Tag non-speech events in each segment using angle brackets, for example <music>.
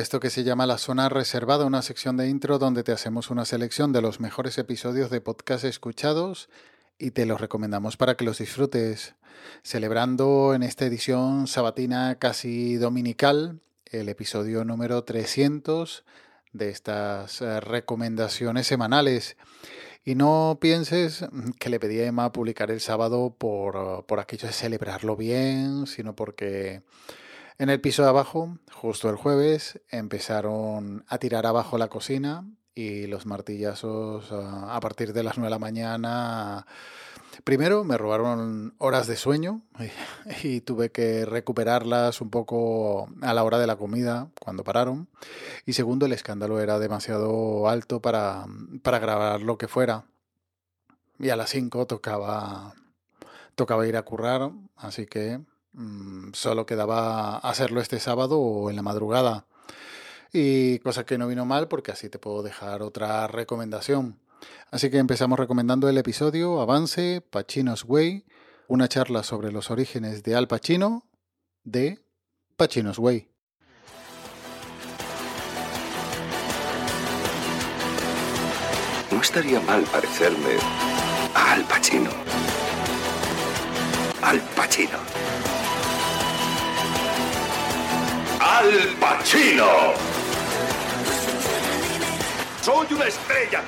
Esto que se llama La Zona Reservada, una sección de intro donde te hacemos una selección de los mejores episodios de podcast escuchados y te los recomendamos para que los disfrutes. Celebrando en esta edición sabatina casi dominical el episodio número 300 de estas eh, recomendaciones semanales. Y no pienses que le pedí a Emma publicar el sábado por, por aquello de celebrarlo bien, sino porque en el piso de abajo, justo el jueves, empezaron a tirar abajo la cocina y los martillazos a partir de las 9 de la mañana. Primero me robaron horas de sueño <laughs> y, tuve que recuperarlas un poco a la hora de la comida cuando pararon. Y segundo, el escándalo era demasiado alto para, para grabar lo que fuera. Y a las 5 tocaba, tocaba ir a currar, así que solo quedaba hacerlo este sábado o en la madrugada. Y cosa que no vino mal porque así te puedo dejar otra recomendación. Así que empezamos recomendando el episodio Avance Pacino's Way, una charla sobre los orígenes de Al Pacino de Pacino's Way. No estaría mal parecerme a Al Pacino. Al Pacino. Al Pacino. Soy una estrella.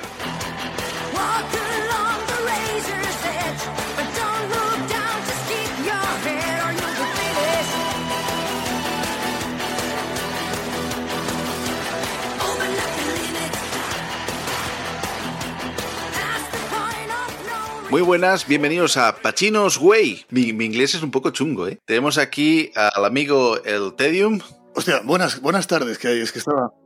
Muy buenas, bienvenidos a Pachinos Way. Mi, mi, inglés es un poco chungo, ¿eh? Tenemos aquí al amigo El Tedium. Hostia, buenas, buenas tardes, que es que estaba. <laughs>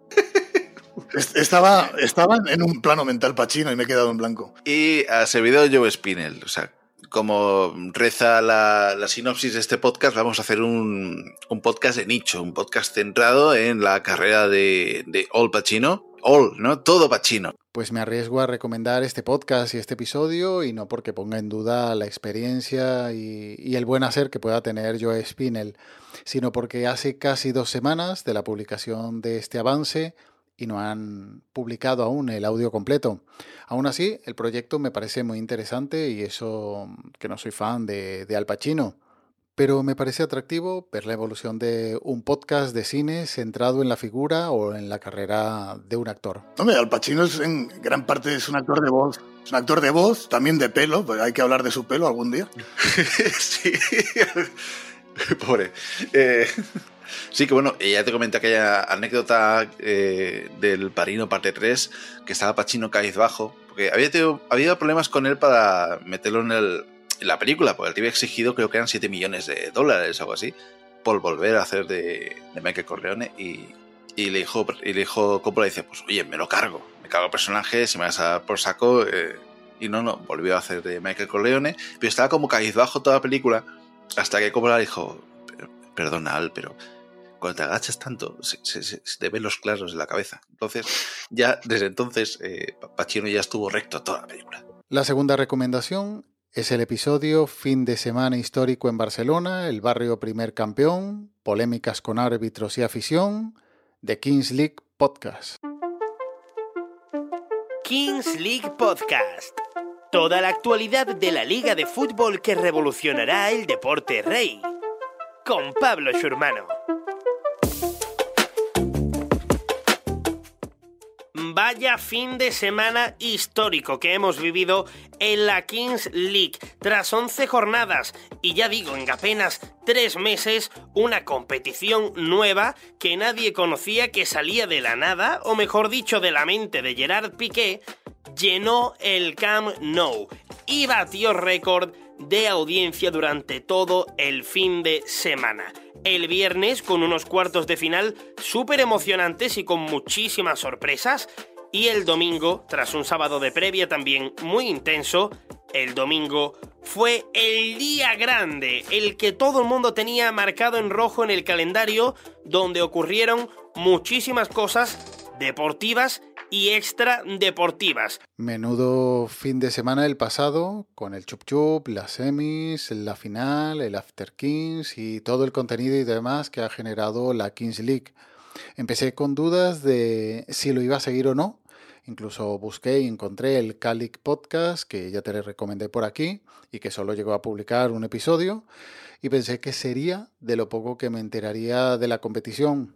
Estaba, estaba en un plano mental pachino y me he quedado en blanco. Y a servidor Joe Spinell. O sea, como reza la, sinopsis de este podcast, vamos a hacer un, podcast de nicho, un podcast centrado en la carrera de, de All Pacino. All, ¿no? Todo Pacino. Pues me arriesgo a recomendar este podcast y este episodio y no porque ponga en duda la experiencia y, y el buen hacer que pueda tener Joe Spinell, sino porque hace casi dos semanas de la publicación de este avance y no han publicado aún el audio completo. Aún así, el proyecto me parece muy interesante y eso que no soy fan de, de Al Pacino. Pero me parece atractivo ver la evolución de un podcast de cine centrado en la figura o en la carrera de un actor. Hombre, Al Pacino es en gran parte es un actor de voz. Es un actor de voz, también de pelo, pues hay que hablar de su pelo algún día. <laughs> sí. <laughs> Pobre. Eh, <laughs> Sí, que bueno, ya te comenté aquella anécdota eh, del Parino parte 3, que estaba Pachino bajo, porque había tenido, había problemas con él para meterlo en, el, la película, porque él te había exigido creo que eran 7 millones de dólares o algo así, por volver a hacer de, de Michael Corleone y, y le dijo, y le dijo Coppola dice, pues oye, me lo cargo, me cargo el personaje, si me vas a por saco... Eh, y no, no, volvió a hacer de Michael Corleone, pero estaba como bajo toda la película, hasta que Coppola dijo, perdona Al, pero cuando te agachas tanto, se, te ven los claros en la cabeza. Entonces, ya desde entonces, eh, Pacino ya estuvo recto toda la película. La segunda recomendación es el episodio Fin de semana histórico en Barcelona, el barrio primer campeón, polémicas con árbitros y afición, de Kings League Podcast. Kings League Podcast. Toda la actualidad de la liga de fútbol que revolucionará el deporte rey. Con Pablo Schurmano. Fin de semana histórico que hemos vivido en la Kings League. Tras 11 jornadas y ya digo, en apenas 3 meses, una competición nueva que nadie conocía que salía de la nada, o mejor dicho, de la mente de Gerard Piqué, llenó el Camp Nou y batió récord de audiencia durante todo el fin de semana el viernes con unos cuartos de final súper emocionantes y con muchísimas sorpresas. Y el domingo, tras un sábado de previa también muy intenso, el domingo fue el día grande, el que todo el mundo tenía marcado en rojo en el calendario, donde ocurrieron muchísimas cosas deportivas y extra deportivas. Menudo fin de semana el pasado, con el chup chup, las semis, la final, el After Kings y todo el contenido y demás que ha generado la Kings League. Empecé con dudas de si lo iba a seguir o no. Incluso busqué y encontré el Calic Podcast, que ya te le recomendé por aquí y que solo llegó a publicar un episodio. Y pensé que sería de lo poco que me enteraría de la competición.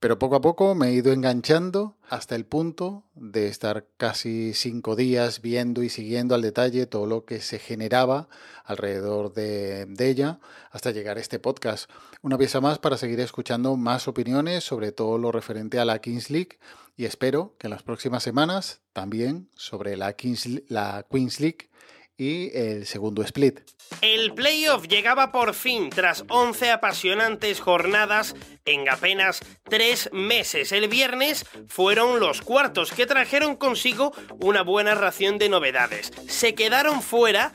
Pero poco a poco me he ido enganchando hasta el punto de estar casi cinco días viendo y siguiendo al detalle todo lo que se generaba alrededor de, ella hasta llegar a este podcast. Una pieza más para seguir escuchando más opiniones sobre todo lo referente a la Kings League y espero que en las próximas semanas también sobre la, la Queens League y el segundo split. El playoff llegaba por fin tras 11 apasionantes jornadas en apenas 3 meses. El viernes fueron los cuartos que trajeron consigo una buena ración de novedades. Se quedaron fuera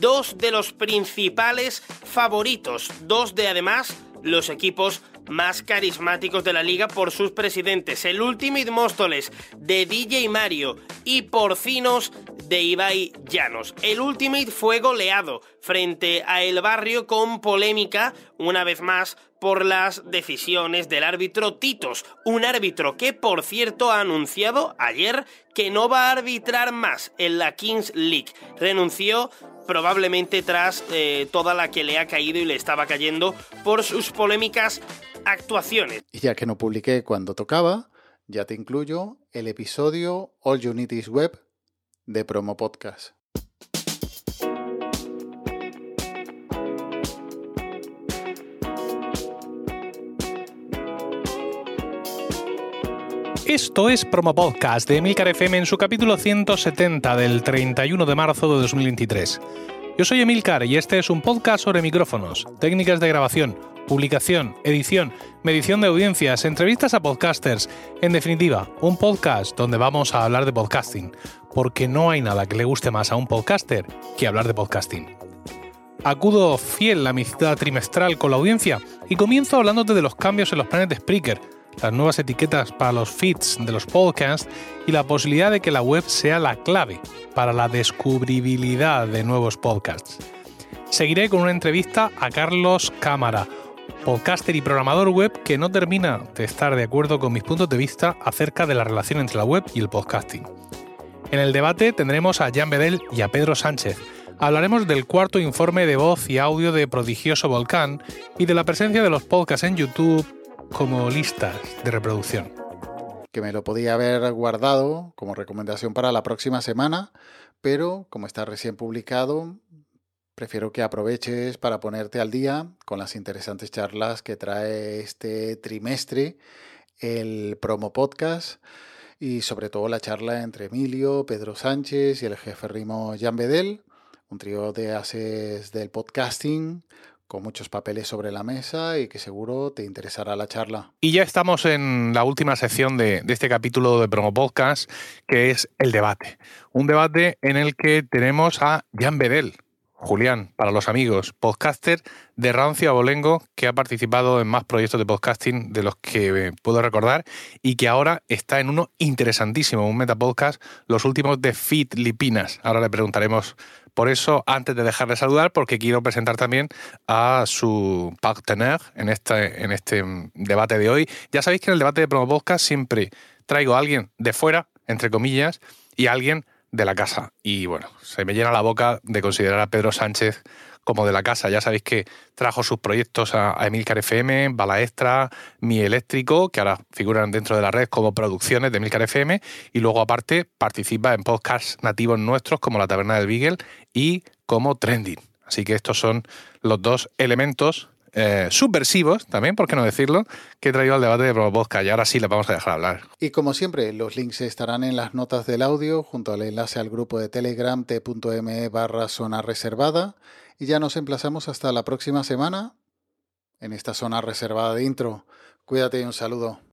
dos de los principales favoritos, dos de además los equipos más carismáticos de la liga por sus presidentes, el Ultimate Móstoles de DJ Mario y Porcinos de Ibai Llanos. El Ultimate fue goleado frente a El Barrio con polémica, una vez más, por las decisiones del árbitro Titos, un árbitro que por cierto ha anunciado ayer que no va a arbitrar más en la Kings League. Renunció probablemente tras eh, toda la que le ha caído y le estaba cayendo por sus polémicas actuaciones. Y ya que no publiqué cuando tocaba, ya te incluyo el episodio All Unities Web de Promo Podcast. Esto es Promo Podcast de Emilcar FM en su capítulo 170 del 31 de marzo de 2023. Yo soy Emilcar y este es un podcast sobre micrófonos, técnicas de grabación, publicación, edición, medición de audiencias, entrevistas a podcasters, en definitiva, un podcast donde vamos a hablar de podcasting, porque no hay nada que le guste más a un podcaster que hablar de podcasting. Acudo fiel a mi cita trimestral con la audiencia y comienzo hablándote de los cambios en los planes de Spreaker, las nuevas etiquetas para los feeds de los podcasts y la posibilidad de que la web sea la clave para la descubribilidad de nuevos podcasts. Seguiré con una entrevista a Carlos Cámara, podcaster y programador web que no termina de estar de acuerdo con mis puntos de vista acerca de la relación entre la web y el podcasting. En el debate tendremos a Jan Bedel y a Pedro Sánchez. Hablaremos del cuarto informe de voz y audio de Prodigioso Volcán y de la presencia de los podcasts en YouTube, como listas de reproducción. Que me lo podía haber guardado como recomendación para la próxima semana, pero como está recién publicado, prefiero que aproveches para ponerte al día con las interesantes charlas que trae este trimestre el promo podcast y sobre todo la charla entre Emilio, Pedro Sánchez y el jefe Rimo Jan Bedel, un trío de ases del podcasting con muchos papeles sobre la mesa y que seguro te interesará la charla. Y ya estamos en la última sección de, este capítulo de Promo Podcast, que es el debate. Un debate en el que tenemos a Jan Bedel, Julián, para los amigos, podcaster de Rancio Abolengo, que ha participado en más proyectos de podcasting de los que puedo recordar y que ahora está en uno interesantísimo, un metapodcast, los últimos de Fit Lipinas. Ahora le preguntaremos por eso, antes de dejar de saludar, porque quiero presentar también a su partener en este, en este debate de hoy. Ya sabéis que en el debate de Promo Podcast siempre traigo a alguien de fuera, entre comillas, y a alguien de la casa. Y bueno, se me llena la boca de considerar a Pedro Sánchez como de la casa. Ya sabéis que trajo sus proyectos a, Emilcar FM, Bala Extra, Mi Eléctrico, que ahora figuran dentro de la red como producciones de Emilcar FM, y luego aparte participa en podcasts nativos nuestros como La Taberna del Beagle y como Trending. Así que estos son los dos elementos eh, subversivos, también, por qué no decirlo, que he traído al debate de Probosca y ahora sí le vamos a dejar hablar. Y como siempre, los links estarán en las notas del audio junto al enlace al grupo de Telegram t.me barra zona reservada y ya nos emplazamos hasta la próxima semana en esta zona reservada de intro. Cuídate y un saludo.